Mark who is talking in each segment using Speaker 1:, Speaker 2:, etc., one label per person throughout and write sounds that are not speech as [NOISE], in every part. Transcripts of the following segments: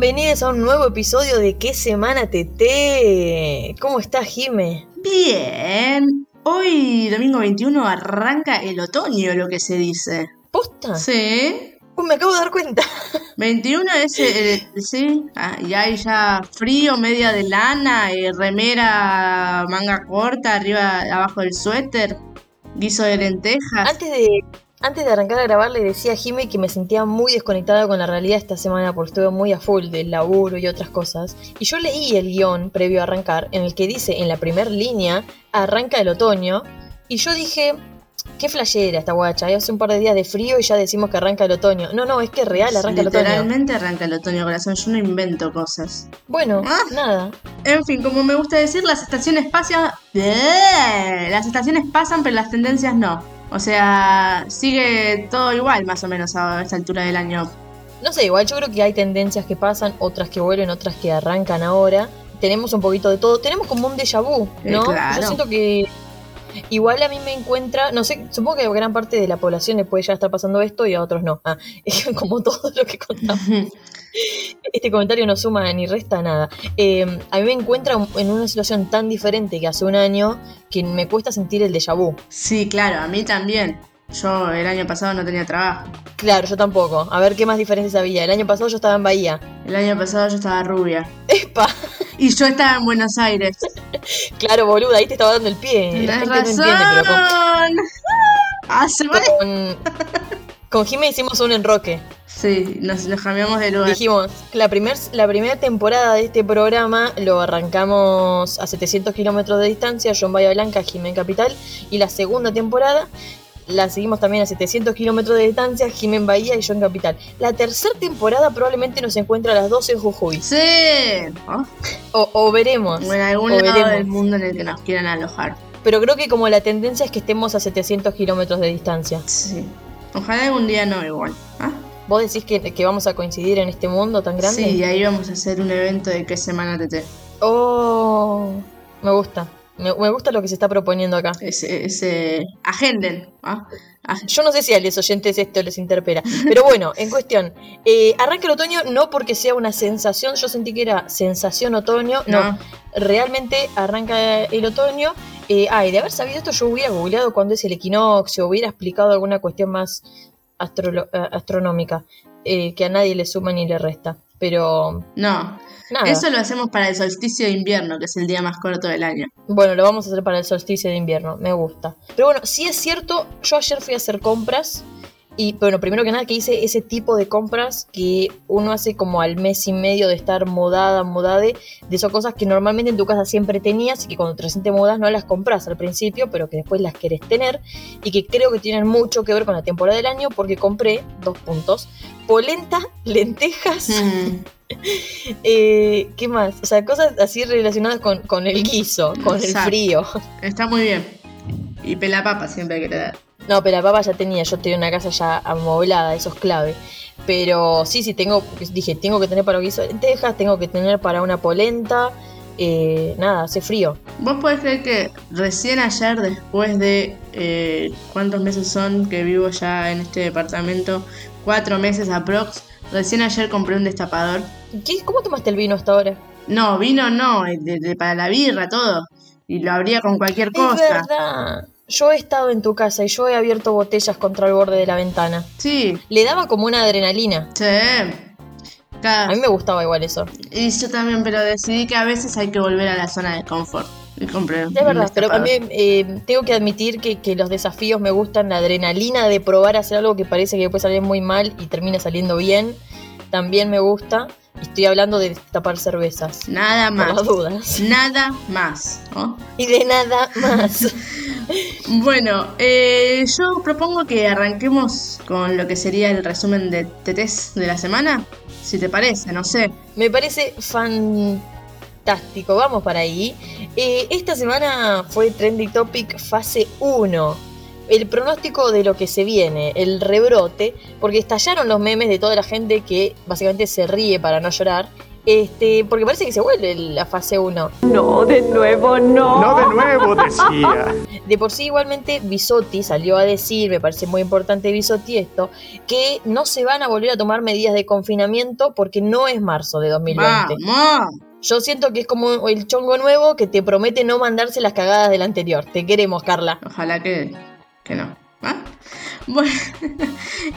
Speaker 1: Bienvenidos a un nuevo episodio de ¿Qué semana TT? ¿Cómo estás, Jime?
Speaker 2: Bien. Hoy, domingo 21, arranca el otoño, lo que se dice.
Speaker 1: ¿Posta?
Speaker 2: Sí.
Speaker 1: Me acabo de dar cuenta.
Speaker 2: 21 es, eh, sí, ah, y hay ya frío, media de lana, eh, remera, manga corta, arriba, abajo del suéter, guiso de lentejas.
Speaker 1: Antes de, antes de arrancar a grabar le decía a Jime que me sentía muy desconectada con la realidad esta semana porque estuve muy a full del laburo y otras cosas. Y yo leí el guion previo a arrancar en el que dice en la primera línea arranca el otoño y yo dije... Qué flashera esta guacha, hace un par de días de frío y ya decimos que arranca el otoño. No, no, es que es real, arranca el otoño.
Speaker 2: Literalmente arranca el otoño, corazón. Yo no invento cosas.
Speaker 1: Bueno,
Speaker 2: Ah.
Speaker 1: nada.
Speaker 2: En fin, como me gusta decir, las estaciones pasan. ¡Eh! Las estaciones pasan, pero las tendencias no. O sea, sigue todo igual, más o menos, a esta altura del año.
Speaker 1: No sé, igual yo creo que hay tendencias que pasan, otras que vuelven, otras que arrancan ahora. Tenemos un poquito de todo. Tenemos como un déjà vu,
Speaker 2: Eh,
Speaker 1: ¿no?
Speaker 2: claro.
Speaker 1: Yo siento que igual a mí me encuentra, no sé, supongo que a gran parte de la población le puede ya estar pasando esto y a otros no. Ah, [LAUGHS] como todo lo que contamos. [LAUGHS] Este comentario no suma ni resta nada. Eh, a mí me encuentra en una situación tan diferente que hace un año que me cuesta sentir el déjà vu.
Speaker 2: Sí, claro, a mí también. Yo el año pasado no tenía trabajo.
Speaker 1: Claro, yo tampoco. A ver qué más diferencias había. El año pasado yo estaba en Bahía.
Speaker 2: El año pasado yo estaba rubia.
Speaker 1: ¡Epa!
Speaker 2: Y yo estaba en Buenos Aires. [LAUGHS]
Speaker 1: Claro, boluda, ahí te estaba dando el pie. La gente no entiende, pero con,
Speaker 2: razón. Ah, se
Speaker 1: con, [LAUGHS] con Jime hicimos un enroque.
Speaker 2: Sí, nos, nos cambiamos de lugar.
Speaker 1: Dijimos, la, primer, la primera temporada de este programa lo arrancamos a 700 kilómetros de distancia, yo en Bahía Blanca, Jime en Capital, y la segunda temporada la seguimos también a 700 kilómetros de distancia, Jime en Bahía y yo en Capital. La tercera temporada probablemente nos encuentra a las 12 en Jujuy.
Speaker 2: Sí. Oh,
Speaker 1: O, o veremos.
Speaker 2: o en algún
Speaker 1: o
Speaker 2: lado
Speaker 1: veremos.
Speaker 2: del mundo en el que nos quieran alojar.
Speaker 1: Pero creo que como la tendencia es que estemos a 700 kilómetros de distancia.
Speaker 2: Sí. Ojalá algún día no igual. ¿Ah?
Speaker 1: ¿Vos decís que, que vamos a coincidir en este mundo tan grande?
Speaker 2: Sí, y ahí vamos a hacer un evento de qué semana TT.
Speaker 1: Oh, me gusta. Me, me gusta lo que se está proponiendo acá.
Speaker 2: Ese, ese... Agenden. ¿ah? Ag-
Speaker 1: Yo no sé si a los oyentes esto les interpela. Pero bueno, [LAUGHS] en cuestión. eh, arranca el otoño no porque sea una sensación. Yo sentí que era sensación otoño. No,
Speaker 2: No.
Speaker 1: realmente arranca el otoño. Eh, ah, y de haber sabido esto, yo hubiera googleado cuándo es el equinoccio, hubiera explicado alguna cuestión más eh, astronómica, eh, que a nadie le suma ni le resta. Pero
Speaker 2: No.
Speaker 1: nada.
Speaker 2: Eso lo hacemos para el solsticio de invierno, que es el día más corto del año.
Speaker 1: Bueno, lo vamos a hacer para el solsticio de invierno, me gusta. Pero bueno, sí es cierto, yo ayer fui a hacer compras y bueno, primero que nada que hice ese tipo de compras que uno hace como al mes y medio de estar mudada, mudade, de esas cosas que normalmente en tu casa siempre tenías y que cuando te recién te mudas no las compras al principio, pero que después las querés tener y que creo que tienen mucho que ver con la temporada del año porque compré, dos puntos, polenta, [LAUGHS] lentejas,
Speaker 2: Mm. [LAUGHS]
Speaker 1: eh, ¿qué más? O sea, cosas así relacionadas con, con el guiso, con el frío.
Speaker 2: Está muy bien. Y pelapapa siempre hay que tener.
Speaker 1: No, pero la papa ya tenía, yo tenía una casa ya amoblada, eso es clave. Pero sí, sí, tengo, dije, tengo que tener para un guiso de lentejas, tengo que tener para una polenta. eh, nada, hace frío.
Speaker 2: ¿Vos podés creer que recién ayer, después de eh, cuántos meses son que vivo ya en este departamento, cuatro meses aprox, recién ayer compré un destapador.
Speaker 1: ¿Qué, ¿Cómo tomaste el vino hasta ahora?
Speaker 2: No, vino no, eh, de- de- para la birra, todo. Y lo abría con cualquier
Speaker 1: Es
Speaker 2: cosa.
Speaker 1: verdad. Yo he estado en tu casa y yo he abierto botellas contra el borde de la ventana.
Speaker 2: Sí,
Speaker 1: Le daba como una adrenalina.
Speaker 2: sí.
Speaker 1: A mí me gustaba igual eso.
Speaker 2: Y yo también, pero decidí que a veces hay que volver a la zona de confort. Y compré
Speaker 1: Es verdad, pero
Speaker 2: destapador.
Speaker 1: también eh, tengo que admitir que, que los desafíos me gustan, la adrenalina de probar a hacer algo que parece que puede salir muy mal y termina saliendo bien, también me gusta. Estoy hablando de tapar cervezas,
Speaker 2: Nada
Speaker 1: por
Speaker 2: más.
Speaker 1: las dudas.
Speaker 2: Nada más. ¿no?
Speaker 1: Y de nada más. [LAUGHS]
Speaker 2: Bueno, eh, yo propongo que arranquemos con lo que sería el resumen de TTs de la semana. Si te parece, no sé.
Speaker 1: Me parece fantástico, vamos para ahí. Eh, esta semana fue Trendy Topic fase 1. El pronóstico de lo que se viene, el rebrote, porque estallaron los memes de toda la gente que básicamente se ríe para no llorar. Este, porque parece que se vuelve la fase 1.
Speaker 3: No, de nuevo no.
Speaker 4: No de nuevo, decía.
Speaker 1: De por sí igualmente Bisotti salió a decir, me parece muy importante Bisotti esto, que no se van a volver a tomar medidas de confinamiento porque no es marzo de 2020.
Speaker 2: ¡Vamos!
Speaker 1: Yo siento que es como el chongo nuevo que te promete no mandarse las cagadas del anterior. Te queremos, Carla.
Speaker 2: Ojalá que, que no. ¿Ah? [LAUGHS] Bueno,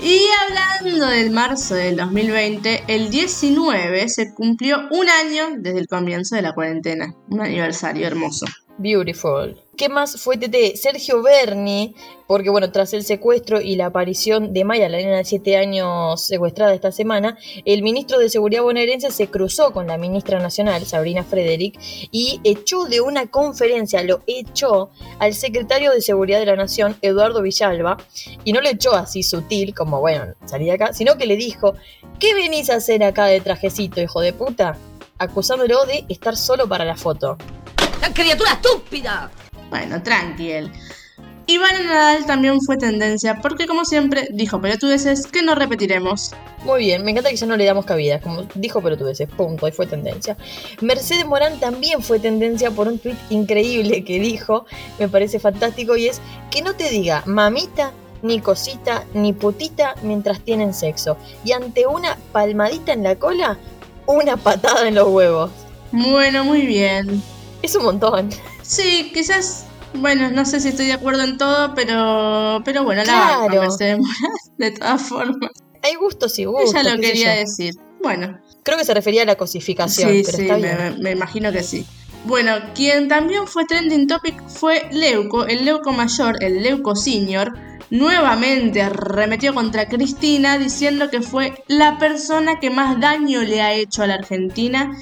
Speaker 2: y hablando del marzo del 2020, el 19 se cumplió un año desde el comienzo de la cuarentena. Un aniversario hermoso.
Speaker 1: Beautiful. ¿Qué más fue TT? Sergio Berni, porque bueno, tras el secuestro y la aparición de Maya, la nena de 7 años secuestrada esta semana, el ministro de Seguridad bonaerense se cruzó con la ministra nacional, Sabrina Frederick, y echó de una conferencia, lo echó al secretario de Seguridad de la Nación, Eduardo Villalba, y no le echó así sutil, como bueno, salí de acá, sino que le dijo, ¿qué venís a hacer acá de trajecito, hijo de puta? acusándolo de estar solo para la foto.
Speaker 3: ¡La criatura estúpida!
Speaker 2: Bueno, tranquil. Iván Nadal también fue tendencia porque como siempre dijo pelotudeces que no repetiremos.
Speaker 1: Muy bien, me encanta que ya no le damos cabida, como dijo pero tú dices, punto, y fue tendencia. Mercedes Morán también fue tendencia por un tweet increíble que dijo, me parece fantástico, y es que no te diga mamita, ni cosita, ni putita mientras tienen sexo. Y ante una palmadita en la cola, una patada en los huevos.
Speaker 2: Bueno, muy bien.
Speaker 1: Es un montón.
Speaker 2: Sí, quizás, bueno, no sé si estoy de acuerdo en todo, pero, pero bueno, la
Speaker 1: Claro.
Speaker 2: banco a Mercedes Morán, de todas formas.
Speaker 1: Hay gustos y gustos.
Speaker 2: Ella lo quería decir. Bueno,
Speaker 1: Creo que se refería a la cosificación,
Speaker 2: sí,
Speaker 1: pero
Speaker 2: sí,
Speaker 1: está
Speaker 2: me,
Speaker 1: bien.
Speaker 2: me imagino que sí. Bueno, quien también fue trending topic fue Leuco, el Leuco mayor, el Leuco senior, nuevamente arremetió contra Cristina diciendo que fue la persona que más daño le ha hecho a la Argentina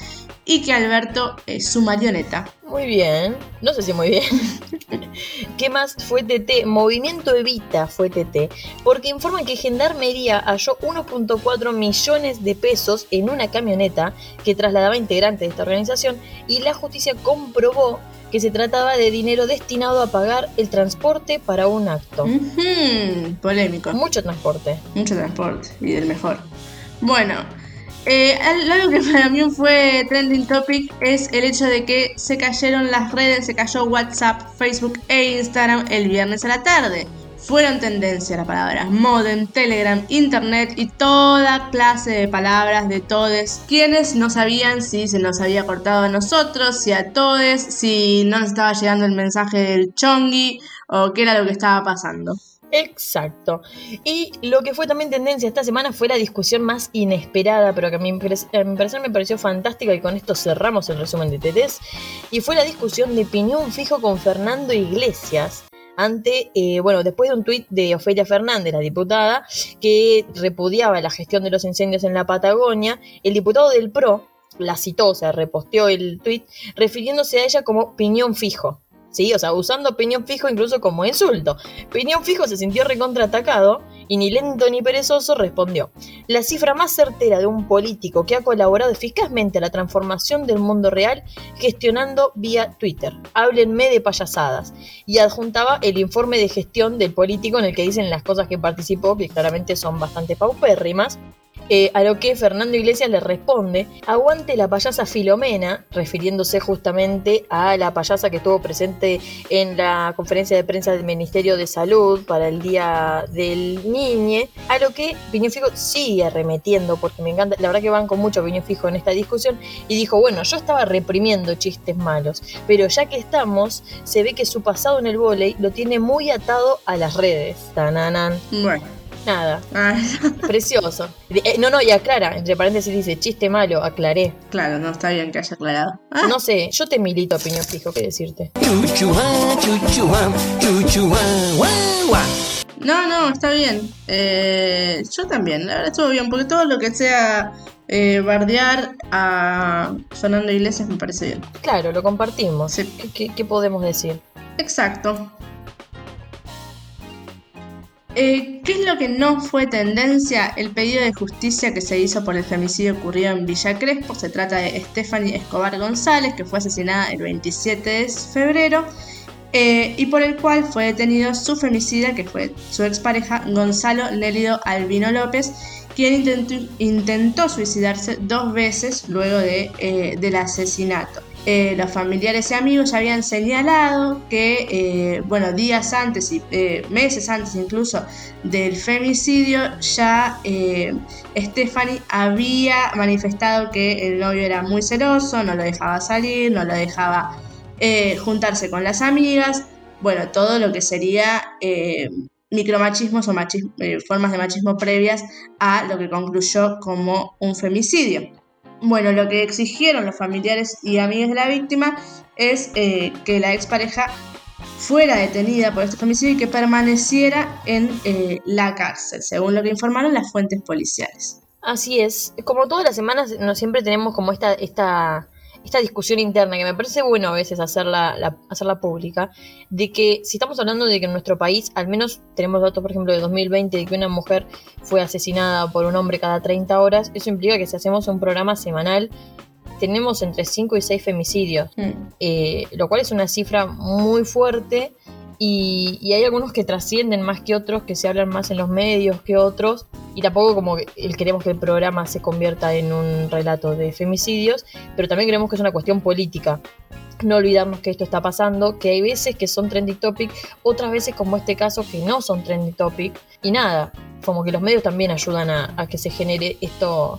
Speaker 2: y que Alberto es su marioneta.
Speaker 1: Muy bien. No sé si muy bien. [LAUGHS] ¿Qué más fue TT? Movimiento Evita fue TT. Porque informan que Gendarmería halló 1.4 millones de pesos en una camioneta que trasladaba integrantes de esta organización y la justicia comprobó que se trataba de dinero destinado a pagar el transporte para un acto.
Speaker 2: Polémico.
Speaker 1: Mucho transporte.
Speaker 2: Mucho transporte y del mejor. Bueno, eh, al- algo que para mí fue trending topic es el hecho de que se cayeron las redes, se cayó WhatsApp, Facebook e Instagram el viernes a la tarde. Fueron tendencia las palabras modem, Telegram, Internet y toda clase de palabras de todes. Quienes no sabían si se nos había cortado a nosotros, si a todes, si no nos estaba llegando el mensaje del chongui o qué era lo que estaba pasando.
Speaker 1: Exacto. Y lo que fue también tendencia esta semana fue la discusión más inesperada, pero que a mi, a mi parecer me pareció fantástica y con esto cerramos el resumen de TTs. Y fue la discusión de piñón fijo con Fernando Iglesias. Ante, eh, bueno, después de un tuit de Ofelia Fernández, la diputada, que repudiaba la gestión de los incendios en la Patagonia, el diputado del PRO la citó, o sea, reposteó el tuit, refiriéndose a ella como piñón fijo. ¿Sí? O sea, usando piñón fijo incluso como insulto. Piñón Fijo se sintió recontraatacado y ni lento ni perezoso respondió. La cifra más certera de un político que ha colaborado eficazmente a la transformación del mundo real gestionando vía Twitter. Háblenme de payasadas. Y adjuntaba el informe de gestión del político en el que dicen las cosas que participó, que claramente son bastante paupérrimas. Eh, a lo que Fernando Iglesias le responde, aguante la payasa Filomena, refiriéndose justamente a la payasa que estuvo presente en la conferencia de prensa del Ministerio de Salud para el Día del Niñe, a lo que Piñón Fijo sigue arremetiendo, porque me encanta, la verdad que van con mucho Piñón Fijo en esta discusión, y dijo, bueno, yo estaba reprimiendo chistes malos, pero ya que estamos, se ve que su pasado en el vóley lo tiene muy atado a las redes. Tananan.
Speaker 2: Bueno.
Speaker 1: Nada,
Speaker 2: Ah,
Speaker 1: Precioso. Eh, no, no, y aclara, entre paréntesis dice, chiste malo, aclaré.
Speaker 2: claro, no está bien que haya aclarado. Ah,
Speaker 1: No sé, yo te milito opinión fijo, ¿qué decirte?
Speaker 5: Chuchuá, chuchuá, chuchuá, guau, guau.
Speaker 2: no, no, está bien. Eh, yo también, la verdad estuvo bien, porque todo lo que sea eh, bardear a Fernando Iglesias me parece bien.
Speaker 1: Claro, lo compartimos.
Speaker 2: Sí.
Speaker 1: ¿Qué, qué- qué podemos decir?
Speaker 2: Exacto. Eh, ¿Qué es lo que no fue tendencia? El pedido de justicia que se hizo por el femicidio ocurrido en Villa Crespo. Se trata de Stephanie Escobar González, que fue asesinada el 27 de febrero, eh, y por el cual fue detenido su femicida, que fue su expareja Gonzalo Nélido Albino López, quien intentó, suicidarse dos veces luego eh, del asesinato. Eh, los familiares y amigos ya habían señalado que, eh, bueno, días antes y meses antes incluso del femicidio, ya Stephanie había manifestado que el novio era muy celoso, no lo dejaba salir, no lo dejaba juntarse con las amigas, bueno, todo lo que sería micromachismos o eh, formas de machismo previas a lo que concluyó como un femicidio. Bueno, lo que exigieron los familiares y amigos de la víctima es eh, que la expareja fuera detenida por este femicidio y que permaneciera en eh, la cárcel, según lo que informaron las fuentes policiales.
Speaker 1: Así es, como todas las semanas, no siempre tenemos como esta, esta esta discusión interna, que me parece bueno a veces hacerla, hacerla pública, de que si estamos hablando de que en nuestro país, al menos tenemos datos, por ejemplo, de 2020, de que una mujer fue asesinada por un hombre cada 30 horas, eso implica que si hacemos un programa semanal, tenemos entre 5 y 6 femicidios, mm. eh, lo cual es una cifra muy fuerte y, hay algunos que trascienden más que otros, que se hablan más en los medios que otros, y tampoco como el, queremos que el programa se convierta en un relato de femicidios, pero también creemos que es una cuestión política. No olvidarnos que esto está pasando, que hay veces que son trending topic, otras veces como este caso que no son trending topic, y nada, como que los medios también ayudan a que se genere esto,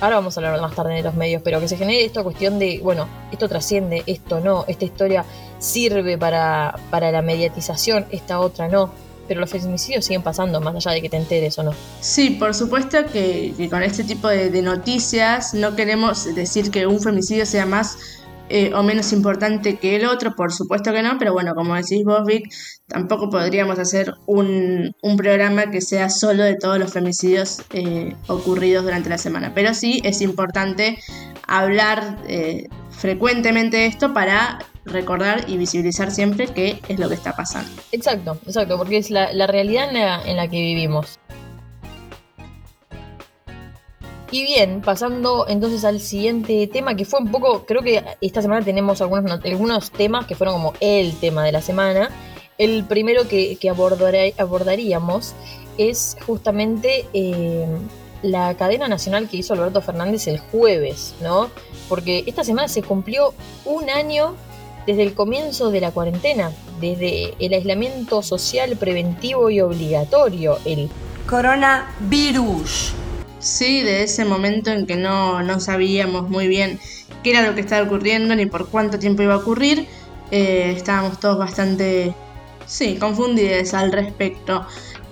Speaker 1: ahora vamos a hablar más tarde de los medios, pero que se genere esta cuestión de, bueno, esto trasciende, esto no, esta historia sirve para, para la mediatización, esta otra no. Pero los femicidios siguen pasando, más allá de que te enteres o no.
Speaker 2: Sí, por supuesto que, con este tipo de, noticias no queremos decir que un femicidio sea más eh, o menos importante que el otro, por supuesto que no, pero bueno, como decís vos, Vic, tampoco podríamos hacer un, programa que sea solo de todos los femicidios eh, ocurridos durante la semana. Pero sí es importante hablar eh, frecuentemente de esto para recordar y visibilizar siempre qué es lo que está pasando.
Speaker 1: Exacto, exacto, porque es la, realidad en la, que vivimos. Y bien, pasando entonces al siguiente tema, que fue un poco, creo que esta semana tenemos algunos, algunos temas que fueron como el tema de la semana. El primero que, que abordaríamos es justamente eh, la cadena nacional que hizo Alberto Fernández el jueves, ¿no? Porque esta semana se cumplió un año desde el comienzo de la cuarentena, desde el aislamiento social preventivo y obligatorio, el
Speaker 3: coronavirus.
Speaker 2: Sí, de ese momento en que no, no sabíamos muy bien qué era lo que estaba ocurriendo ni por cuánto tiempo iba a ocurrir, eh, estábamos todos bastante, sí, confundidos al respecto.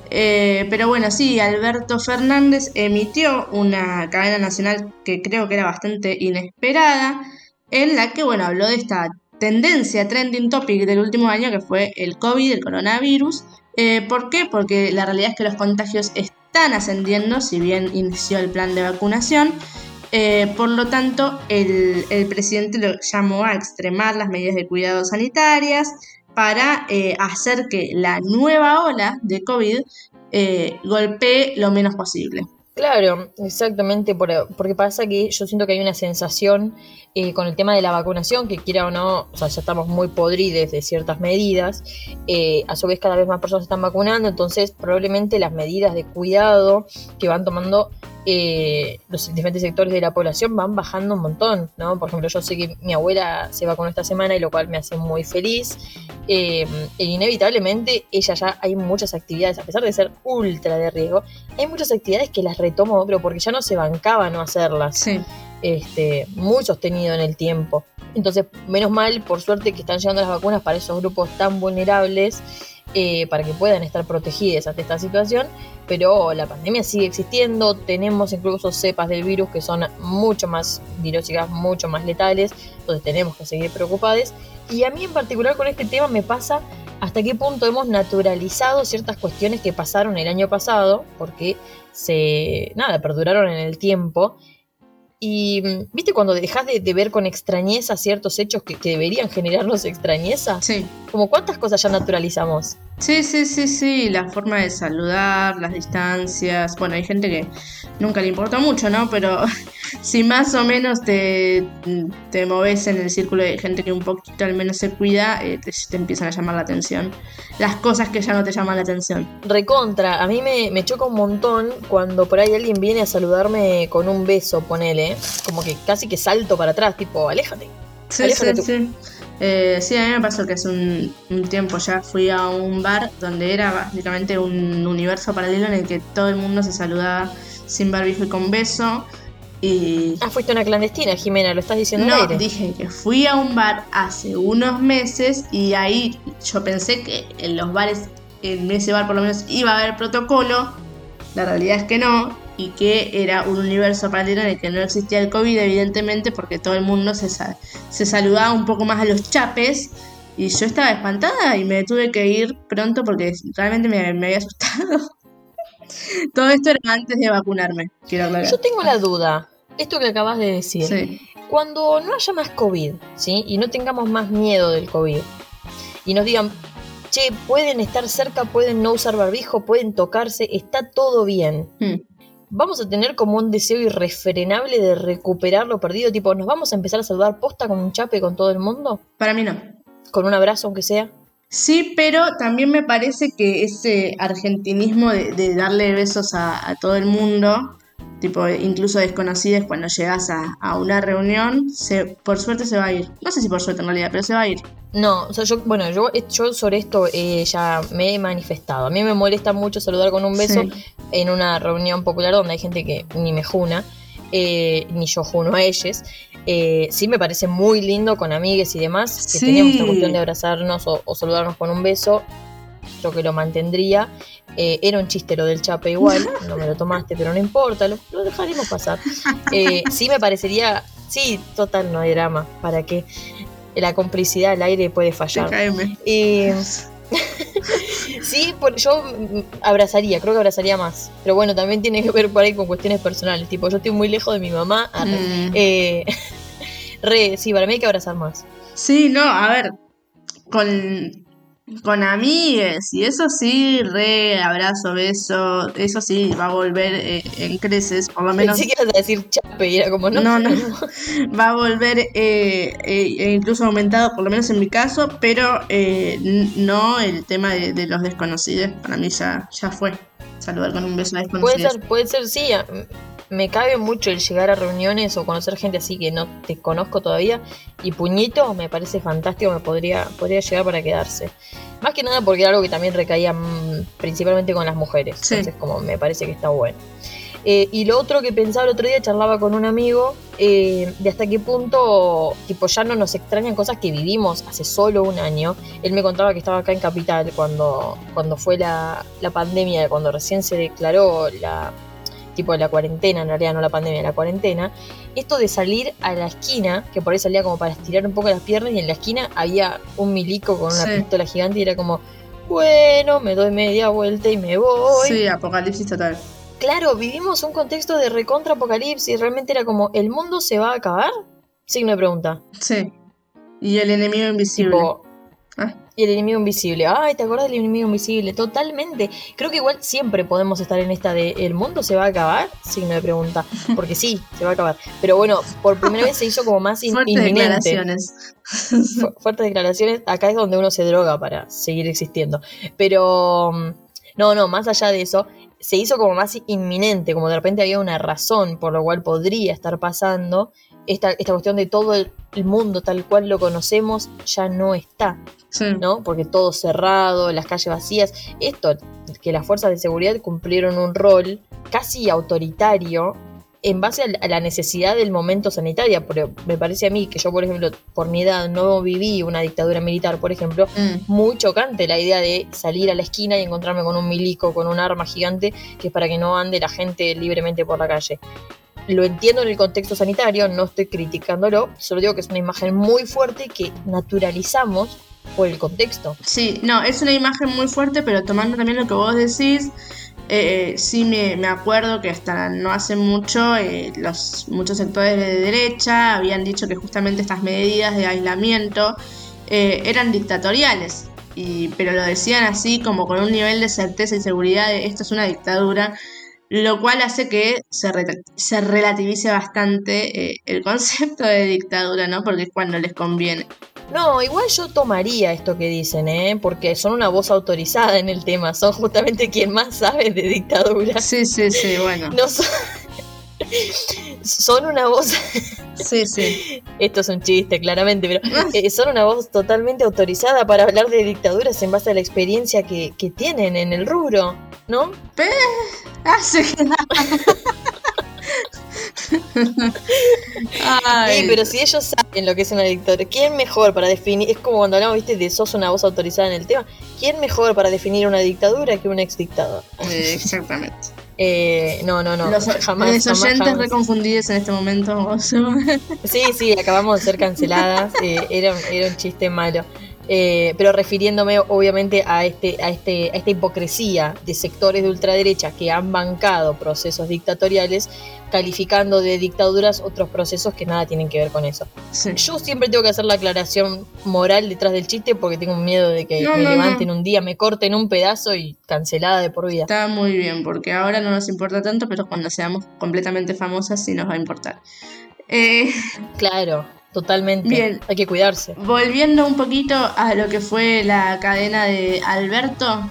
Speaker 2: Eh, pero bueno, sí, Alberto Fernández emitió una cadena nacional que creo que era bastante inesperada, en la que, bueno, habló de esta tendencia, trending topic del último año, que fue el COVID, el coronavirus. Eh, ¿Por qué? Porque la realidad es que los contagios están ascendiendo, si bien inició el plan de vacunación. Eh, por lo tanto, el, presidente lo llamó a extremar las medidas de cuidado sanitarias para eh, hacer que la nueva ola de COVID golpee lo menos posible.
Speaker 1: Claro, exactamente, porque pasa que yo siento que hay una sensación eh, con el tema de la vacunación, que quiera o no, o sea, ya estamos muy podrides de ciertas medidas, eh, a su vez cada vez más personas están vacunando, entonces probablemente las medidas de cuidado que van tomando eh, los diferentes sectores de la población van bajando un montón, ¿no? Por ejemplo, yo sé que mi abuela se vacunó esta semana y lo cual me hace muy feliz. e inevitablemente ella ya hay muchas actividades, a pesar de ser ultra de riesgo, hay muchas actividades que las retomo, pero porque ya no se bancaba no hacerlas.
Speaker 2: Sí
Speaker 1: este, muy sostenido en el tiempo. Entonces, menos mal, por suerte, que están llegando las vacunas para esos grupos tan vulnerables, eh, para que puedan estar protegidos ante esta situación, pero la pandemia sigue existiendo, tenemos incluso cepas del virus que son mucho más virósicas, mucho más letales, entonces tenemos que seguir preocupados. Y a mí en particular con este tema me pasa hasta qué punto hemos naturalizado ciertas cuestiones que pasaron el año pasado, porque se, nada, perduraron en el tiempo y mm, viste cuando dejas de, ver con extrañeza ciertos hechos que, deberían generarnos extrañeza.
Speaker 2: Sí.
Speaker 1: Como cuántas cosas ya naturalizamos.
Speaker 2: Sí, sí, sí, sí. La forma de saludar, las distancias. Bueno, hay gente que nunca le importa mucho, ¿no? Pero si más o menos te, te moves en el círculo de gente que un poquito al menos se cuida, eh, te, te empiezan a llamar la atención. Las cosas que ya no te llaman la atención.
Speaker 1: Recontra, a mí me, me choca un montón cuando por ahí alguien viene a saludarme con un beso, ponele, como que casi que salto para atrás, tipo, aléjate.
Speaker 2: Sí,
Speaker 1: Aléjate
Speaker 2: sí,
Speaker 1: tú.
Speaker 2: sí. Eh, sí, a mí me pasó que hace un, un tiempo ya fui a un bar donde era básicamente un universo paralelo en el que todo el mundo se saludaba sin barbijo y con beso. Y
Speaker 1: Ah, fuiste una clandestina, Jimena, lo estás diciendo al
Speaker 2: no,
Speaker 1: aire.
Speaker 2: dije que fui a un bar hace unos meses y ahí yo pensé que en los bares, en ese bar por lo menos iba a haber protocolo. La realidad es que no. Y que era un universo paralelo en el que no existía el COVID, evidentemente, porque todo el mundo se, sa- se saludaba un poco más a los chapes. Y yo estaba espantada y me tuve que ir pronto porque realmente me, me había asustado. [LAUGHS] todo esto era antes de vacunarme, quiero aclarar.
Speaker 1: Yo tengo la duda, esto que acabas de decir,
Speaker 2: Sí.
Speaker 1: cuando no haya más COVID, ¿sí? Y no tengamos más miedo del COVID, y nos digan, che, pueden estar cerca, pueden no usar barbijo, pueden tocarse, está todo bien.
Speaker 2: Hmm.
Speaker 1: Vamos a tener como un deseo irrefrenable de recuperar lo perdido, tipo, ¿nos vamos a empezar a saludar posta con un chape con todo el mundo?
Speaker 2: Para mí no.
Speaker 1: ¿Con un abrazo aunque sea?
Speaker 2: Sí, pero también me parece que ese argentinismo de, de darle besos a, a todo el mundo, tipo incluso desconocidos cuando llegas a, a una reunión, se, por suerte se va a ir. No sé si por suerte en realidad, pero se va a ir.
Speaker 1: No, o sea, yo, bueno, yo, yo sobre esto eh, ya me he manifestado. A mí me molesta mucho saludar con un beso
Speaker 2: Sí.
Speaker 1: en una reunión popular donde hay gente que ni me juna, eh, ni yo juno a ellos. Eh, sí me parece muy lindo con amigues y demás, que
Speaker 2: Sí.
Speaker 1: teníamos esta cuestión de abrazarnos o, o saludarnos con un beso. Que lo mantendría. Eh, era un chiste lo del chape igual, [LAUGHS] no me lo tomaste, pero no importa, lo, lo dejaremos pasar. Eh, sí me parecería, sí, total, no hay drama, ¿para qué? La complicidad al aire puede fallar. Eh, [LAUGHS] sí, por- yo abrazaría, creo que abrazaría más. Pero bueno, también tiene que ver por ahí con cuestiones personales. Tipo, yo estoy muy lejos de mi mamá.
Speaker 2: Mm.
Speaker 1: Eh, [LAUGHS] re, sí, para mí hay que abrazar más.
Speaker 2: Sí, no, a ver, con, con amigues y eso sí, re abrazo, beso, eso sí, va a volver eh, en creces, por lo menos.
Speaker 1: Pensé que ibas a decir chape y era como, no,
Speaker 2: No, no. [LAUGHS] va a volver eh, eh, e incluso aumentado, por lo menos en mi caso, pero eh, no el tema de, de los desconocidos. Para mí ya, ya fue. Saludar con un beso a
Speaker 1: Puede
Speaker 2: desconocidos.
Speaker 1: ser, puede ser, sí. Me cabe mucho el llegar a reuniones o conocer gente así que no te conozco todavía. Y puñito me parece fantástico, me podría, podría llegar para quedarse. Más que nada porque era algo que también recaía mm, principalmente con las mujeres.
Speaker 2: Sí.
Speaker 1: Entonces, como me parece que está bueno. Eh, y lo otro que pensaba el otro día, charlaba con un amigo, eh, de hasta qué punto, tipo, ya no nos extrañan cosas que vivimos hace solo un año. Él me contaba que estaba acá en Capital cuando, cuando fue la, la pandemia, cuando recién se declaró la, tipo la cuarentena, en realidad no la pandemia, la cuarentena. Esto de salir a la esquina, que por ahí salía como para estirar un poco las piernas, y en la esquina había un milico con una
Speaker 2: Sí.
Speaker 1: pistola gigante y era como, bueno, me doy media vuelta y me voy.
Speaker 2: Sí, apocalipsis total.
Speaker 1: Claro, vivimos un contexto de recontra apocalipsis, realmente era como, ¿el mundo se va a acabar? Signo de pregunta.
Speaker 2: Sí. Y el enemigo invisible.
Speaker 1: Tipo,
Speaker 2: Ah.
Speaker 1: y el enemigo invisible. Ay, ¿te acuerdas del enemigo invisible? Totalmente. Creo que igual siempre podemos estar en esta de ¿el mundo se va a acabar? Signo de pregunta. Porque sí, [LAUGHS] se va a acabar. Pero bueno, por primera vez se hizo como más in-
Speaker 2: Fuertes
Speaker 1: inminente.
Speaker 2: declaraciones.
Speaker 1: Fu- fuertes declaraciones. Acá es donde uno se droga para seguir existiendo. Pero mm, no, no, más allá de eso, se hizo como más inminente, como de repente había una razón por la cual podría estar pasando. Esta, esta cuestión de todo el, el mundo tal cual lo conocemos ya no está,
Speaker 2: Sí.
Speaker 1: ¿no? Porque todo cerrado, las calles vacías. Esto, que las fuerzas de seguridad cumplieron un rol casi autoritario en base a la- necesidad del momento sanitario. Pero me parece a mí que yo, por ejemplo, por mi edad no viví una dictadura militar, por ejemplo,
Speaker 2: Mm.
Speaker 1: muy chocante la idea de salir a la esquina y encontrarme con un milico, con un arma gigante, que es para que no ande la gente libremente por la calle. Lo entiendo en el contexto sanitario, no estoy criticándolo, solo digo que es una imagen muy fuerte que naturalizamos por el contexto.
Speaker 2: Sí, no, es una imagen muy fuerte, pero tomando también lo que vos decís, eh, sí me, me acuerdo que hasta no hace mucho eh, los muchos sectores de derecha habían dicho que justamente estas medidas de aislamiento eh, eran dictatoriales, y, pero lo decían así como con un nivel de certeza y seguridad de esto es una dictadura. Lo cual hace que se, re- se relativice bastante eh, el [LAUGHS] concepto de dictadura, ¿no? Porque es cuando les conviene.
Speaker 1: No, igual yo tomaría esto que dicen, ¿eh? Porque son una voz autorizada en el tema. Son justamente quien más sabe de dictadura.
Speaker 2: Sí, sí, sí, bueno.
Speaker 1: No son... [LAUGHS] son una voz... [LAUGHS]
Speaker 2: Sí, sí.
Speaker 1: Esto es un chiste, claramente, pero eh, son una voz totalmente autorizada para hablar de dictaduras en base a la experiencia que, que tienen en el rubro, ¿no?
Speaker 2: Hace que [LAUGHS] Ay,
Speaker 1: Sí, pero si ellos saben lo que es una dictadura, ¿quién mejor para definir? Es como cuando hablamos, viste, de sos una voz autorizada en el tema. ¿Quién mejor para definir una dictadura que un ex dictador?
Speaker 2: eh, exactamente.
Speaker 1: Eh, no, no, no.
Speaker 2: los,
Speaker 1: jamás,
Speaker 2: los oyentes reconfundidos en este momento.
Speaker 1: Sí, sí, acabamos de ser canceladas. eh, era, un- era un chiste malo. Eh, pero refiriéndome obviamente a este, a este, a esta hipocresía de sectores de ultraderecha que han bancado procesos dictatoriales, calificando de dictaduras otros procesos que nada tienen que ver con eso.
Speaker 2: Sí.
Speaker 1: Yo siempre tengo que hacer la aclaración moral detrás del chiste porque tengo miedo de que
Speaker 2: No,
Speaker 1: me
Speaker 2: no,
Speaker 1: levanten un día, me corten un pedazo y cancelada de por vida.
Speaker 2: Está muy bien, porque ahora no nos importa tanto, pero cuando seamos completamente famosas sí nos va a importar. Eh,
Speaker 1: Claro, totalmente.
Speaker 2: Bien.
Speaker 1: Hay que cuidarse.
Speaker 2: volviendo un poquito a lo que fue la cadena de Alberto,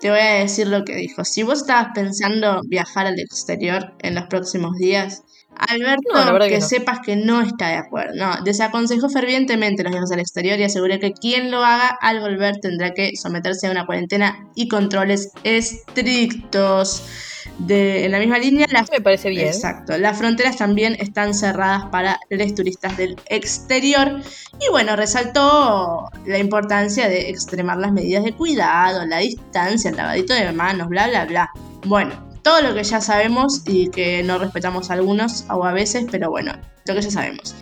Speaker 2: te voy a decir lo que dijo. Si vos estabas pensando viajar al exterior en los próximos días, Alberto,
Speaker 1: No,
Speaker 2: que,
Speaker 1: que no.
Speaker 2: sepas que no está de acuerdo. No, desaconsejó fervientemente los viajes al exterior y aseguró que quien lo haga al volver tendrá que someterse a una cuarentena y controles estrictos. De, en la misma línea, las
Speaker 1: Me parece bien.
Speaker 2: Exacto. Las fronteras también están cerradas para los turistas del exterior. Y bueno, resaltó la importancia de extremar las medidas de cuidado, la distancia, el lavadito de manos, bla, bla, bla. Bueno, todo lo que ya sabemos y que no respetamos algunos o a veces, pero bueno, lo que ya sabemos.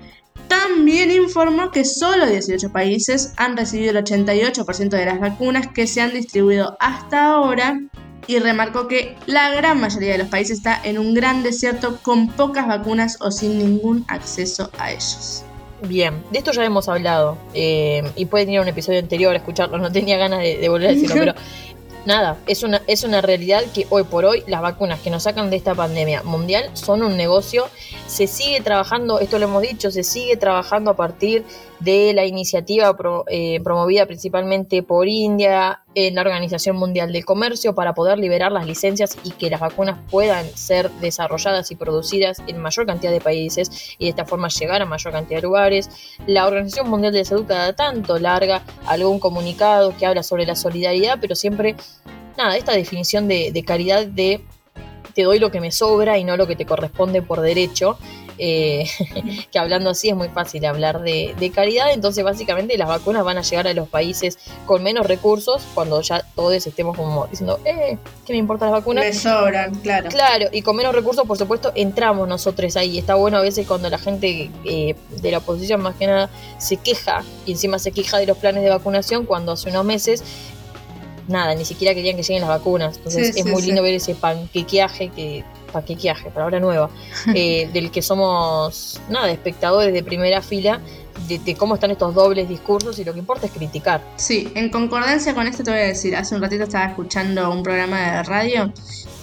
Speaker 2: También informó que solo 18 países han recibido el 88% de las vacunas que se han distribuido hasta ahora y remarcó que la gran mayoría de los países está en un gran desierto con pocas vacunas o sin ningún acceso a ellos.
Speaker 1: Bien, de esto ya hemos hablado eh, y pueden ir a un episodio anterior a escucharlo, no tenía ganas de, de volver a decirlo, [LAUGHS] pero nada, es una, es una realidad que hoy por hoy las vacunas que nos sacan de esta pandemia mundial son un negocio, se sigue trabajando, esto lo hemos dicho, se sigue trabajando a partir de la iniciativa pro- eh, promovida principalmente por India en la Organización Mundial del Comercio para poder liberar las licencias y que las vacunas puedan ser desarrolladas y producidas en mayor cantidad de países y de esta forma llegar a mayor cantidad de lugares. La Organización Mundial de la Salud cada tanto larga algún comunicado que habla sobre la solidaridad, pero siempre, nada, esta definición de, de caridad de te doy lo que me sobra y no lo que te corresponde por derecho. Eh, [LAUGHS] que hablando así es muy fácil hablar de, de caridad, entonces básicamente las vacunas van a llegar a los países con menos recursos cuando ya todos estemos como diciendo, eh, ¿qué me importan las vacunas?
Speaker 2: Me sobran, claro.
Speaker 1: Claro, y con menos recursos, por supuesto, entramos nosotros ahí. Está bueno a veces cuando la gente eh, de la oposición, más que nada, se queja y encima se queja de los planes de vacunación cuando hace unos meses, nada, ni siquiera querían que lleguen las vacunas. Entonces
Speaker 2: Sí,
Speaker 1: es
Speaker 2: sí,
Speaker 1: muy
Speaker 2: sí.
Speaker 1: lindo ver ese panquequeaje que panquequeaje, palabra nueva, [LAUGHS] eh, del que somos, nada, espectadores de primera fila de, de cómo están estos dobles discursos y lo que importa es criticar.
Speaker 2: Sí, en concordancia con esto te voy a decir, hace un ratito estaba escuchando un programa de radio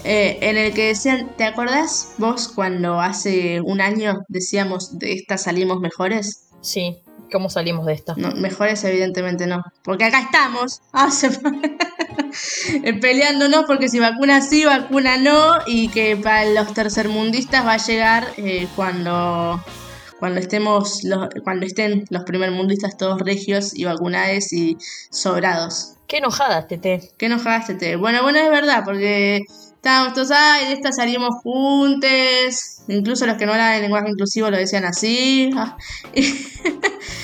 Speaker 2: eh, en el que decían, ¿te acordás vos cuando hace un año decíamos de esta salimos mejores?
Speaker 1: Sí, ¿cómo salimos de esta?
Speaker 2: No, mejores evidentemente no, porque acá estamos [LAUGHS] ah, eh, peleándonos porque si vacuna sí, vacuna no, y que para los tercermundistas va a llegar eh, cuando cuando estemos los, cuando estén los primermundistas todos regios y vacunados y sobrados.
Speaker 1: Qué enojadas, Tete.
Speaker 2: ¿Qué enojadas te? Bueno, bueno, es verdad, porque estábamos todos, ay, de esta salimos juntos. Incluso los que no hablan en lenguaje inclusivo lo decían así. [LAUGHS]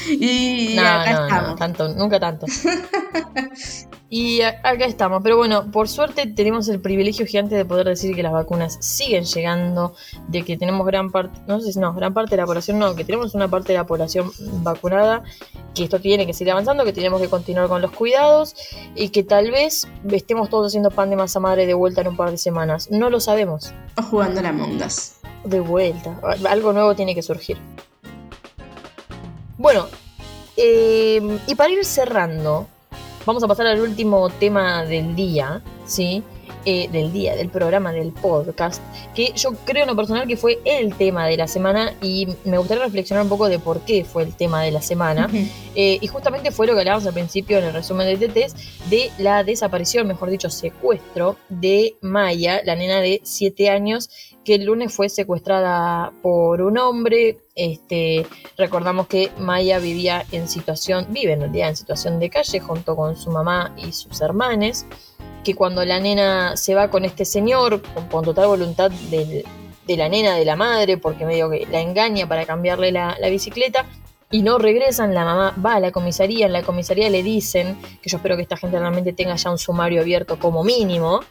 Speaker 2: Y,
Speaker 1: No,
Speaker 2: acá
Speaker 1: no, no,
Speaker 2: estamos.
Speaker 1: tanto, nunca tanto. [LAUGHS] y acá estamos, pero bueno, por suerte tenemos el privilegio gigante de poder decir que las vacunas siguen llegando, de que tenemos gran parte, no sé si no, gran parte de la población no, que tenemos una parte de la población vacunada, que esto tiene que seguir avanzando, que tenemos que continuar con los cuidados y que tal vez estemos todos haciendo pan de masa madre de vuelta en un par de semanas. No lo sabemos.
Speaker 2: O jugando a la Mongas.
Speaker 1: De vuelta. Algo nuevo tiene que surgir. Bueno, eh, y para ir cerrando, vamos a pasar al último tema del día, ¿sí? Eh, del día, del programa, del podcast, que yo creo en lo personal que fue el tema de la semana y me gustaría reflexionar un poco de por qué fue el tema de la semana. Eh, y justamente fue lo que hablábamos al principio en el resumen de TTs de la desaparición, mejor dicho, secuestro de Maya, la nena de 7 años que el lunes fue secuestrada por un hombre. Este, recordamos que Maya vivía en situación, vive en realidad en situación de calle junto con su mamá y sus hermanes. Que cuando la nena se va con este señor, con, total voluntad de la nena, de la madre, porque medio que la engaña para cambiarle la, la bicicleta, y no regresan, la mamá va a la comisaría, en la comisaría le dicen, que yo espero que esta gente realmente tenga ya un sumario abierto como mínimo,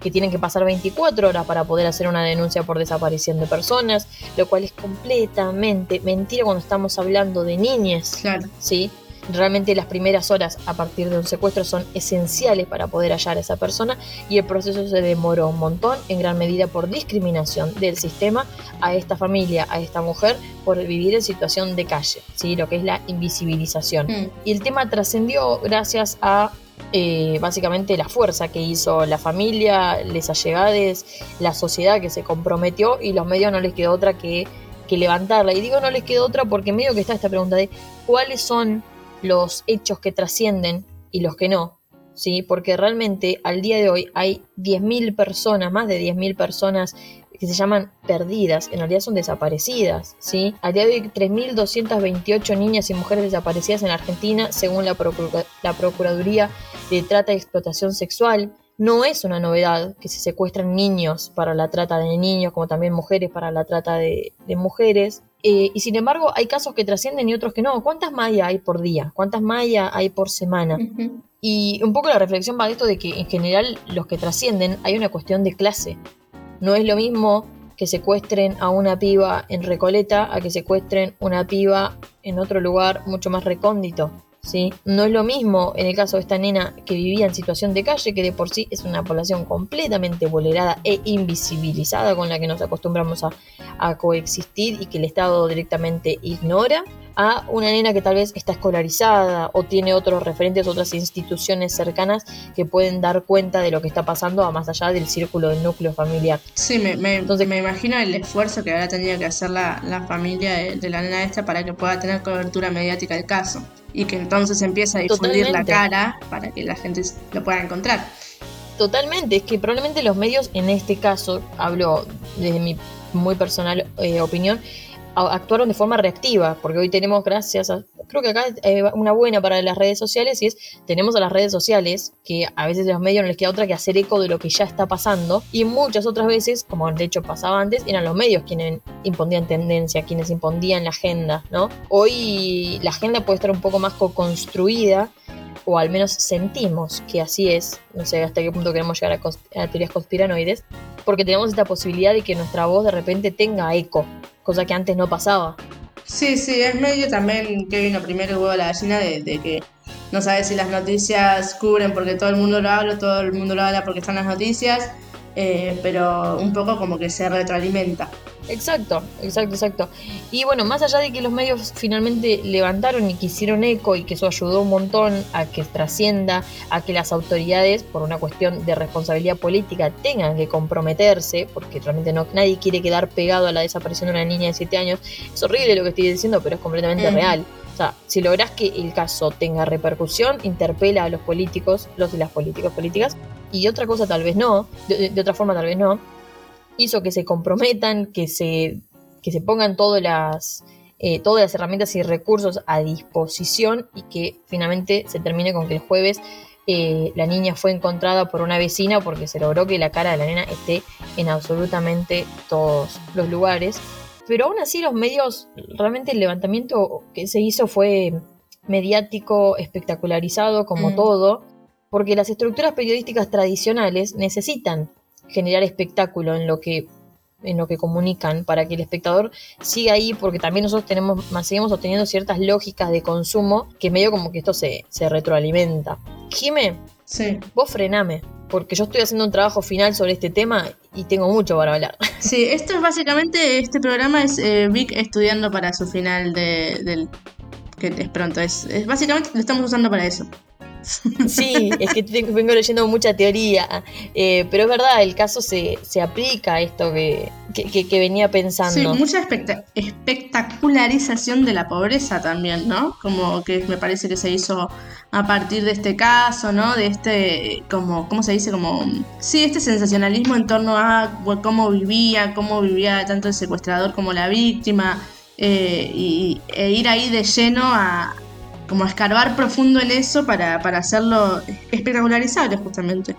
Speaker 1: que tienen que pasar 24 horas para poder hacer una denuncia por desaparición de personas, lo cual es completamente mentira cuando estamos hablando de niñas.
Speaker 2: Claro.
Speaker 1: ¿Sí? Realmente las primeras horas a partir de un secuestro son esenciales para poder hallar a esa persona y el proceso se demoró un montón, en gran medida por discriminación del sistema a esta familia, a esta mujer, por vivir en situación de calle, ¿sí? lo que es la invisibilización.
Speaker 2: Mm.
Speaker 1: Y el tema trascendió gracias a eh, básicamente la fuerza que hizo la familia, les allegades, la sociedad que se comprometió y los medios no les quedó otra que, que levantarla. Y digo no les quedó otra porque medio que está esta pregunta de cuáles son los hechos que trascienden y los que no. ¿Sí? Porque realmente al día de hoy hay 10.000 personas, más de 10.000 personas que se llaman perdidas, en realidad son desaparecidas, ¿sí? Al día de hoy 3.228 niñas y mujeres desaparecidas en Argentina, según la, la Procuraduría de Trata y Explotación Sexual. No es una novedad que se secuestran niños para la trata de niños, como también mujeres para la trata de mujeres. Eh, y sin embargo, hay casos que trascienden y otros que no. ¿Cuántas Maya hay por día? ¿Cuántas Maya hay por semana? Y un poco la reflexión va de esto de que en general los que trascienden hay una cuestión de clase. No es lo mismo que secuestren a una piba en Recoleta a que secuestren una piba en otro lugar mucho más recóndito. ¿Sí? No es lo mismo en el caso de esta nena que vivía en situación de calle, que de por sí es una población completamente vulnerada e invisibilizada con la que nos acostumbramos a, a coexistir y que el Estado directamente ignora, a una nena que tal vez está escolarizada o tiene otros referentes, otras instituciones cercanas que pueden dar cuenta de lo que está pasando a más allá del círculo del núcleo familiar.
Speaker 2: Sí, me, me,
Speaker 1: Entonces-
Speaker 2: me imagino el esfuerzo que habrá tenido que hacer la, la familia de, de la nena esta para que pueda tener cobertura mediática del caso. Y que entonces empiece a difundir
Speaker 1: Totalmente.
Speaker 2: la cara para que la gente lo pueda encontrar.
Speaker 1: Totalmente, es que probablemente los medios en este caso, hablo desde mi muy personal eh, opinión, actuaron de forma reactiva, porque hoy tenemos, gracias a, creo que acá eh, una buena para las redes sociales, y es, tenemos a las redes sociales, que a veces a los medios no les queda otra que hacer eco de lo que ya está pasando, y muchas otras veces, como de hecho pasaba antes, eran los medios quienes imponían tendencia, quienes imponían la agenda, ¿no? Hoy la agenda puede estar un poco más co-construida, o al menos sentimos que así es, no sé hasta qué punto queremos llegar a, a teorías conspiranoides, porque tenemos esta posibilidad de que nuestra voz de repente tenga eco, cosa que antes no pasaba.
Speaker 2: Sí, sí, es medio también que vino primero el huevo a la gallina de, de que no sabes si las noticias cubren porque todo el mundo lo habla, todo el mundo lo habla porque están las noticias, eh, pero un poco como que se retroalimenta.
Speaker 1: Exacto, exacto, exacto. Y bueno, más allá de que los medios finalmente levantaron y que hicieron eco y que eso ayudó un montón a que trascienda, a que las autoridades, por una cuestión de responsabilidad política, tengan que comprometerse, porque realmente no, nadie quiere quedar pegado a la desaparición de una niña de 7 años. Es horrible lo que estoy diciendo, pero es completamente real. O sea, si lográs que el caso tenga repercusión, interpela a los políticos, los y las políticos, políticas, y otra cosa tal vez no, de- de otra forma tal vez no, hizo que se comprometan, que se, que se pongan todas las, eh, todas las herramientas y recursos a disposición y que finalmente se termine con que el jueves eh, la niña fue encontrada por una vecina porque se logró que la cara de la nena esté en absolutamente todos los lugares. Pero aún así los medios, realmente el levantamiento que se hizo fue mediático, espectacularizado como
Speaker 2: Mm.
Speaker 1: todo, porque las estructuras periodísticas tradicionales necesitan generar espectáculo en lo que en lo que comunican para que el espectador siga ahí porque también nosotros tenemos más seguimos obteniendo ciertas lógicas de consumo que medio como que esto se, se retroalimenta. Jime,
Speaker 2: Sí,
Speaker 1: vos frename, porque yo estoy haciendo un trabajo final sobre este tema y tengo mucho para hablar. [LAUGHS]
Speaker 2: sí, esto es básicamente, este programa es eh, Vic estudiando para su final de, del... que es pronto, es, es básicamente lo estamos usando para eso.
Speaker 1: Sí, es que vengo leyendo mucha teoría, eh, pero es verdad, el caso se, se aplica a esto que, que, venía
Speaker 2: Sí,
Speaker 1: pensando.
Speaker 2: mucha especta- espectacularización de la pobreza también, ¿no? Como que me parece que se hizo a partir de este caso, ¿no? De este, como, ¿cómo se dice? Como, sí, este sensacionalismo en torno a cómo vivía, cómo vivía tanto el secuestrador como la víctima, eh, y, e ir ahí de lleno a como escarbar profundo en eso para, para hacerlo espectacularizable justamente.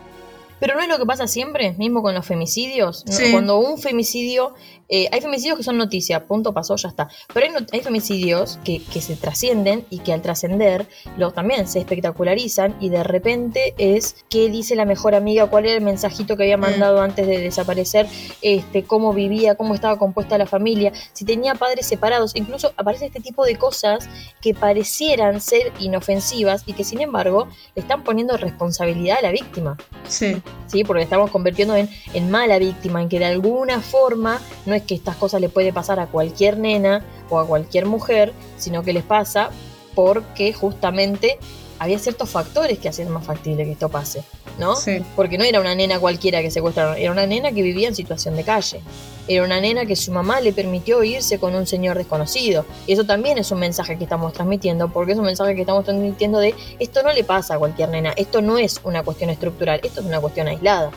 Speaker 1: Pero no es lo que pasa siempre, mismo con los femicidios. ¿no?
Speaker 2: Sí.
Speaker 1: Cuando un femicidio, eh, hay femicidios que son noticia, punto, pasó, ya está. Pero hay, no- hay femicidios que, que se trascienden y que al trascender también se espectacularizan y de repente es qué dice la mejor amiga, cuál era el mensajito que había mandado antes de desaparecer, este, cómo vivía, cómo estaba compuesta la familia, si tenía padres separados. Incluso aparece este tipo de cosas que parecieran ser inofensivas y que sin embargo le están poniendo responsabilidad a la víctima.
Speaker 2: Sí.
Speaker 1: ¿sí? Porque estamos convirtiendo en, en mala víctima, en que de alguna forma no es que estas cosas le puede pasar a cualquier nena o a cualquier mujer, sino que les pasa porque justamente había ciertos factores que hacían más factible que esto pase, ¿no?
Speaker 2: Sí.
Speaker 1: Porque no era una nena cualquiera que secuestraron, era una nena que vivía en situación de calle. Era una nena que su mamá le permitió irse con un señor desconocido. Y eso también es un mensaje que estamos transmitiendo, porque es un mensaje que estamos transmitiendo de esto no le pasa a cualquier nena, esto no es una cuestión estructural, esto es una cuestión aislada.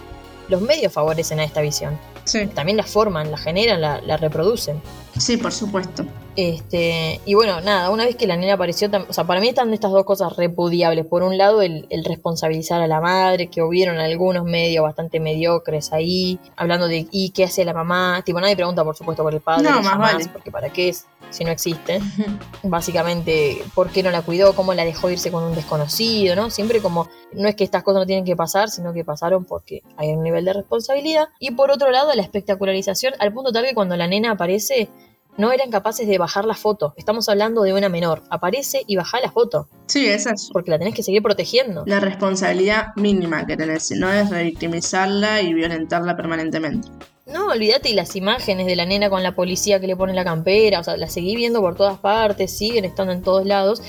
Speaker 1: Los medios favorecen a esta visión.
Speaker 2: Sí.
Speaker 1: También la forman, la generan, la, la reproducen.
Speaker 2: Sí, por supuesto.
Speaker 1: Este, y bueno, nada, una vez que la nena apareció, o sea, para mí están estas dos cosas repudiables. Por un lado, el, el responsabilizar a la madre, que hubieron algunos medios bastante mediocres ahí, hablando de ¿y qué hace la mamá? Tipo, nadie pregunta, por supuesto, por el padre,
Speaker 2: No, más
Speaker 1: jamás,
Speaker 2: vale.
Speaker 1: porque para qué es, si no existe. [LAUGHS] Básicamente, ¿por qué no la cuidó? ¿Cómo la dejó irse con un desconocido? ¿no? Siempre como, no es que estas cosas no tienen que pasar, sino que pasaron porque hay un nivel de responsabilidad. Y por otro lado, la espectacularización, al punto tal que cuando la nena aparece, no eran capaces de bajar la foto. Estamos hablando de una menor. Aparece y baja la foto,
Speaker 2: Sí, esa es
Speaker 1: porque la tenés que seguir protegiendo.
Speaker 2: la responsabilidad mínima que tenés, no es revictimizarla y violentarla permanentemente.
Speaker 1: No, olvídate y las imágenes de la nena con la policía que le pone la campera, o sea, las seguí viendo por todas partes, siguen estando en todos lados,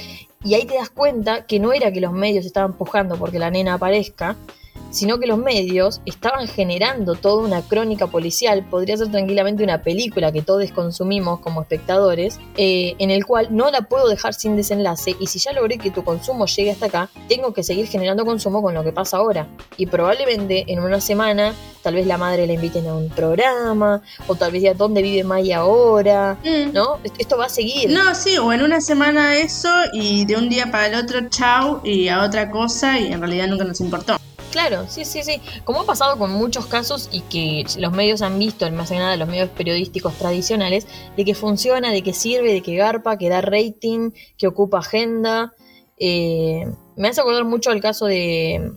Speaker 1: y ahí te das cuenta que no era que los medios estaban pujando porque la nena aparezca, sino que los medios estaban generando toda una crónica policial, podría ser tranquilamente una película que todos consumimos como espectadores, eh, en el cual no la puedo dejar sin desenlace y si ya logré que tu consumo llegue hasta acá, tengo que seguir generando consumo con lo que pasa ahora. Y probablemente en una semana, tal vez la madre la inviten a un programa, o tal vez ya dónde vive Maya ahora, ¿no? Esto va a seguir.
Speaker 2: No, sí, o en una semana eso y de un día para el otro, chau, y a otra cosa y en realidad nunca nos importó.
Speaker 1: Claro, sí, sí, sí. Como ha pasado con muchos casos y que los medios han visto, más que nada los medios periodísticos tradicionales, de que funciona, de que sirve, de que garpa, que da rating, que ocupa agenda. Eh, me hace acordar mucho el caso de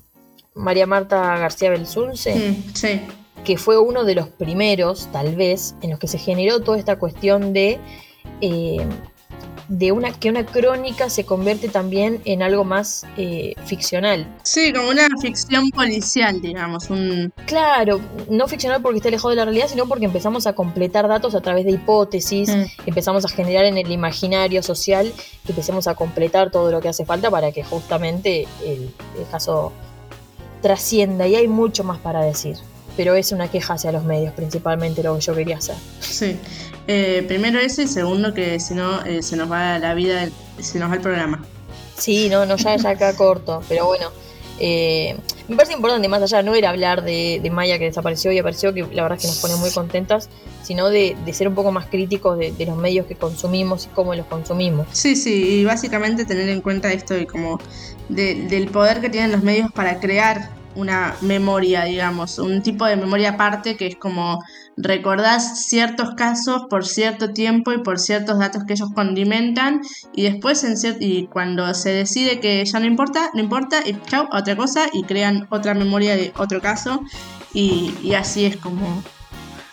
Speaker 1: María Marta García Belsunce,
Speaker 2: sí,
Speaker 1: que fue uno de los primeros, tal vez, en los que se generó toda esta cuestión de... eh, de una que una crónica se convierte también en algo más eh, ficcional.
Speaker 2: sí, como una ficción policial, digamos, un...
Speaker 1: Claro, no ficcional porque esté lejos de la realidad, sino porque empezamos a completar datos a través de hipótesis,
Speaker 2: Mm.
Speaker 1: empezamos a generar en el imaginario social, empecemos a completar todo lo que hace falta para que justamente el, el caso trascienda. Y hay mucho más para decir, pero es una queja hacia los medios, principalmente lo que yo quería hacer.
Speaker 2: Sí. Eh, primero eso y segundo que si no eh, se nos va la vida, se nos va el programa.
Speaker 1: Sí, no, no, ya, ya acá corto, pero bueno. eh, me parece importante, más allá, no era hablar de, de Maya que desapareció y apareció, que la verdad es que nos pone muy contentas, sino de, de ser un poco más críticos de, de los medios que consumimos y cómo los consumimos.
Speaker 2: Sí, sí, y básicamente tener en cuenta esto y como de- del poder que tienen los medios para crear una memoria, digamos, un tipo de memoria aparte que es como recordás ciertos casos por cierto tiempo y por ciertos datos que ellos condimentan y después en y cuando se decide que ya no importa, no importa y chau, a otra cosa y crean otra memoria de otro caso y, y así es como,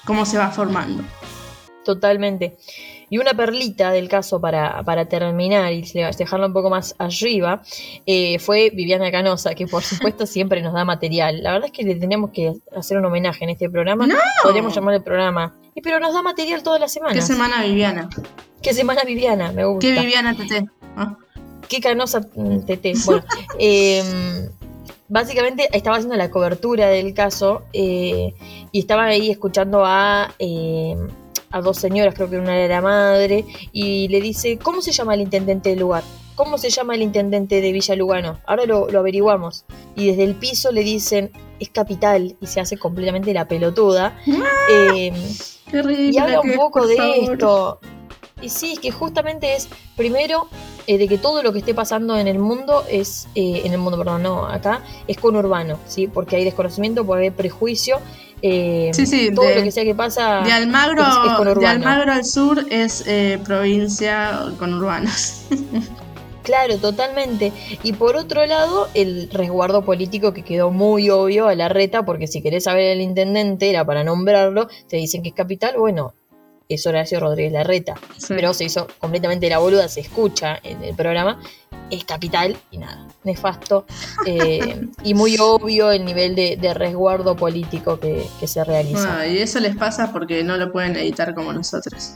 Speaker 2: como se va formando.
Speaker 1: Totalmente. Y una perlita del caso para, para terminar y dejarlo un poco más arriba eh, fue Viviana Canosa, que por supuesto [LAUGHS] siempre nos da material. La verdad es que le tenemos que hacer un homenaje en este programa.
Speaker 2: ¡No!
Speaker 1: Podríamos llamar el programa. Y pero nos da material toda la semana.
Speaker 2: ¿Qué semana Viviana?
Speaker 1: ¿Qué semana Viviana? Me gusta.
Speaker 2: ¿Qué Viviana Tete? ¿Ah?
Speaker 1: Qué canosa mm, Tete. Bueno, [LAUGHS] em, básicamente estaba haciendo la cobertura del caso eh, y estaba ahí escuchando a, em, a dos señoras, creo que una era la madre, y le dice, ¿cómo se llama el intendente del lugar? ¿Cómo se llama el intendente de Villa Lugano? Ahora lo, lo averiguamos. Y desde el piso le dicen, es capital, y se hace completamente la pelotuda.
Speaker 2: Qué ridículo
Speaker 1: y habla un
Speaker 2: es,
Speaker 1: poco de
Speaker 2: favor.
Speaker 1: esto. Y sí, que justamente es, primero, eh, de que todo lo que esté pasando en el mundo es, eh, en el mundo, perdón, no, acá, es conurbano, ¿sí? Porque hay desconocimiento, porque hay prejuicio. Eh,
Speaker 2: Sí, sí,
Speaker 1: todo
Speaker 2: de-
Speaker 1: lo que sea que pasa.
Speaker 2: De Almagro,
Speaker 1: es- es
Speaker 2: de. Almagro al sur es eh, provincia con urbanos. [LAUGHS]
Speaker 1: Claro, totalmente. Y por otro lado, el resguardo político que quedó muy obvio a la reta, porque si querés saber el intendente, era para nombrarlo, te dicen que es capital, bueno, es Horacio Rodríguez Larreta.
Speaker 2: Sí.
Speaker 1: Pero se hizo completamente la boluda, se escucha en el programa, es capital y nada, nefasto. eh, [LAUGHS] y muy obvio el nivel de, de resguardo político que, que se realiza.
Speaker 2: Ah, y eso les pasa porque no lo pueden editar como nosotros.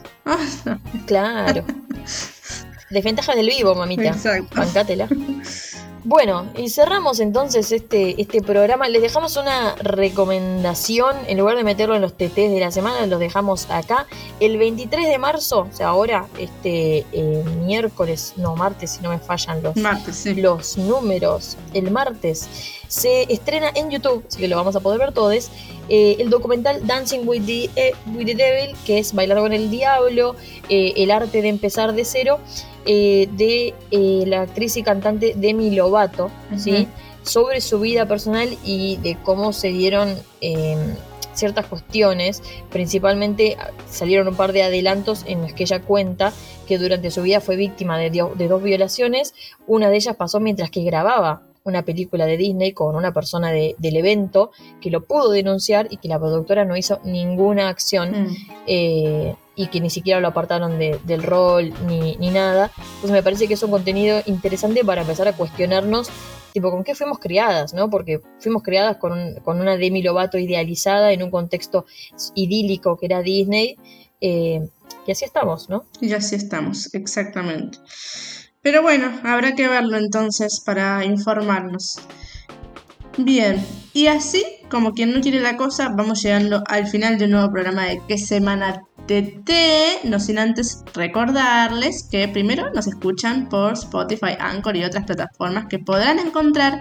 Speaker 1: Claro. [LAUGHS] Desventajas del vivo, mamita.
Speaker 2: Exacto.
Speaker 1: Bancátela. [LAUGHS] Bueno, y cerramos entonces este, este programa. Les dejamos una recomendación. En lugar de meterlo en los TTs de la semana, los dejamos acá. El 23 de marzo, o sea, ahora, este eh, miércoles, no, martes, si no me fallan los,
Speaker 2: Martes, sí.
Speaker 1: los números, el martes, se estrena en YouTube, así que lo vamos a poder ver todos, eh, el documental Dancing with the, eh, with the Devil, que es Bailar con el Diablo, eh, el arte de empezar de cero, eh, de eh, la actriz y cantante Demi Lovato, ¿sí? sobre su vida personal y de cómo se dieron eh, ciertas cuestiones. Principalmente ah, salieron un par de adelantos en los que ella cuenta que durante su vida fue víctima de, dos violaciones. Una de ellas pasó mientras que grababa una película de Disney con una persona de- del evento que lo pudo denunciar y que la productora no hizo ninguna acción
Speaker 2: Mm.
Speaker 1: eh, y que ni siquiera lo apartaron de- del rol ni, ni nada. Entonces me parece que es un contenido interesante para empezar a cuestionarnos, tipo, con qué fuimos criadas, ¿no? Porque fuimos criadas con, con una Demi Lovato idealizada en un contexto idílico que era Disney. eh, y así estamos, ¿no?
Speaker 2: Y así estamos, exactamente. Pero bueno, habrá que verlo entonces para informarnos. Bien, y así, como quien no quiere la cosa, vamos llegando al final de un nuevo programa de ¿Qué semana TT? No sin antes recordarles que primero nos escuchan por Spotify, Anchor y otras plataformas que podrán encontrar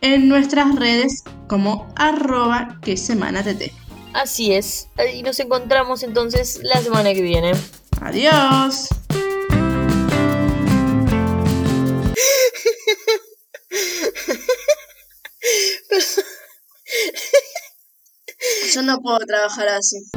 Speaker 2: en nuestras redes como arroba que semana TT.
Speaker 1: Así es. Y nos encontramos entonces la semana que viene.
Speaker 2: Adiós. [LAUGHS] Yo no puedo trabajar así.